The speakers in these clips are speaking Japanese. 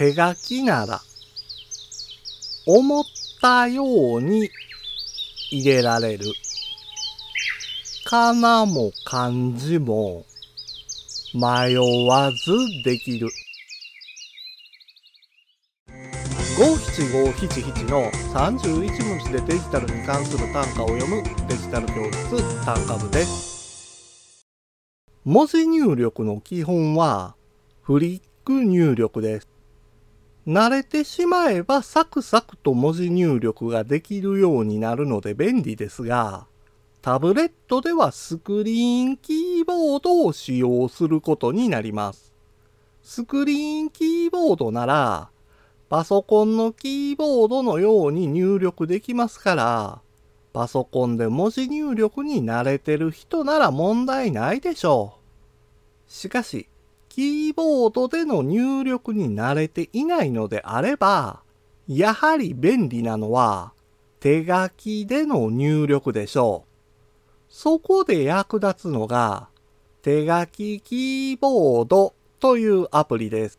手書きなら、思ったように入れられる。かなも漢字も迷わずできる。五七五七七の31文字でデジタルに関する単価を読むデジタル教室単価部です。文字入力の基本はフリック入力です。慣れてしまえばサクサクと文字入力ができるようになるので便利ですが、タブレットではスクリーンキーボードを使用することになります。スクリーンキーボードなら、パソコンのキーボードのように入力できますから、パソコンで文字入力に慣れてる人なら問題ないでしょう。しかし、キーボードでの入力に慣れていないのであれば、やはり便利なのは手書きでの入力でしょう。そこで役立つのが手書きキーボードというアプリです。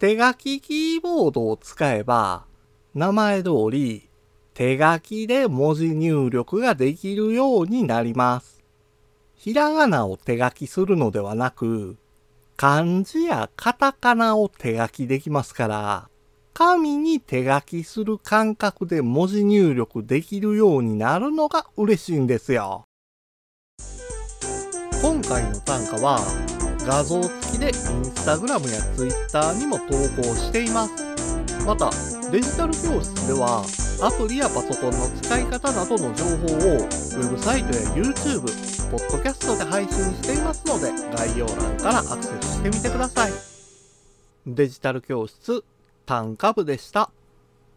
手書きキーボードを使えば、名前通り手書きで文字入力ができるようになります。ひらがなを手書きするのではなく、漢字やカタカナを手書きできますから、紙に手書きする感覚で文字入力できるようになるのが嬉しいんですよ。今回の単価は画像付きでインスタグラムやツイッターにも投稿しています。また、デジタル教室ではアプリやパソコンの使い方などの情報をウェブサイトや YouTube、ポッドキャストで配信していますので概要欄からアクセスしてみてください。デジタル教室単価部でした。